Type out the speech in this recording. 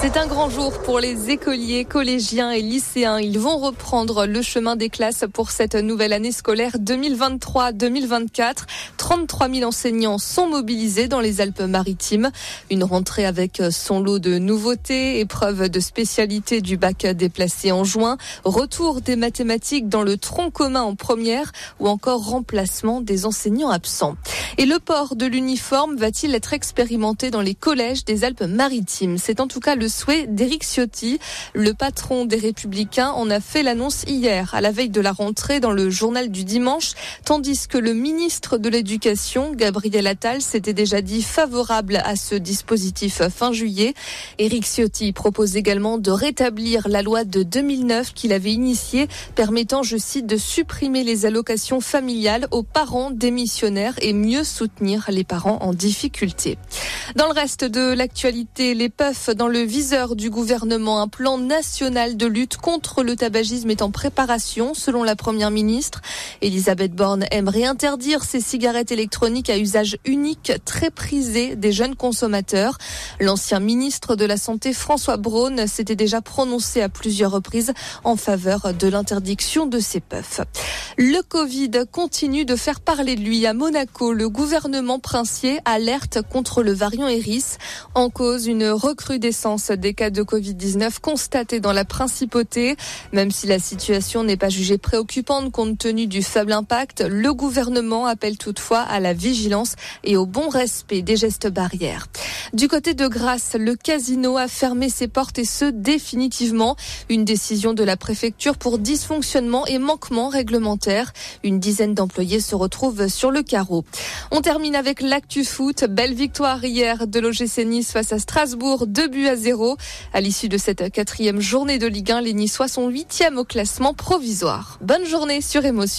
C'est un grand jour pour les écoliers, collégiens et lycéens. Ils vont reprendre le chemin des classes pour cette nouvelle année scolaire 2023-2024. 33 000 enseignants sont mobilisés dans les Alpes-Maritimes. Une rentrée avec son lot de nouveautés, épreuves de spécialité du bac déplacé en juin, retour des mathématiques dans le tronc commun en première ou encore remplacement des enseignants absents. Et le port de l'uniforme va-t-il être expérimenté dans les collèges des Alpes-Maritimes? C'est en tout cas le souhait d'Éric Ciotti. Le patron des Républicains en a fait l'annonce hier, à la veille de la rentrée dans le journal du dimanche, tandis que le ministre de l'Éducation, Gabriel Attal, s'était déjà dit favorable à ce dispositif fin juillet. Éric Ciotti propose également de rétablir la loi de 2009 qu'il avait initiée, permettant, je cite, de supprimer les allocations familiales aux parents démissionnaires et mieux soutenir les parents en difficulté. Dans le reste de l'actualité, les puffs dans le viseur du gouvernement. Un plan national de lutte contre le tabagisme est en préparation, selon la première ministre. Elisabeth Borne aimerait interdire ces cigarettes électroniques à usage unique, très prisées des jeunes consommateurs. L'ancien ministre de la Santé, François Braun, s'était déjà prononcé à plusieurs reprises en faveur de l'interdiction de ces puffs. Le Covid continue de faire parler de lui à Monaco. Gouvernement princier alerte contre le variant Eris. En cause, une recrudescence des cas de Covid-19 constatés dans la principauté. Même si la situation n'est pas jugée préoccupante compte tenu du faible impact, le gouvernement appelle toutefois à la vigilance et au bon respect des gestes barrières. Du côté de Grasse, le casino a fermé ses portes et ce définitivement. Une décision de la préfecture pour dysfonctionnement et manquement réglementaire. Une dizaine d'employés se retrouvent sur le carreau. On termine avec l'actu foot. Belle victoire hier de l'OGC Nice face à Strasbourg, 2 buts à 0. À l'issue de cette quatrième journée de Ligue 1, les Niçois sont huitièmes au classement provisoire. Bonne journée sur Émotion.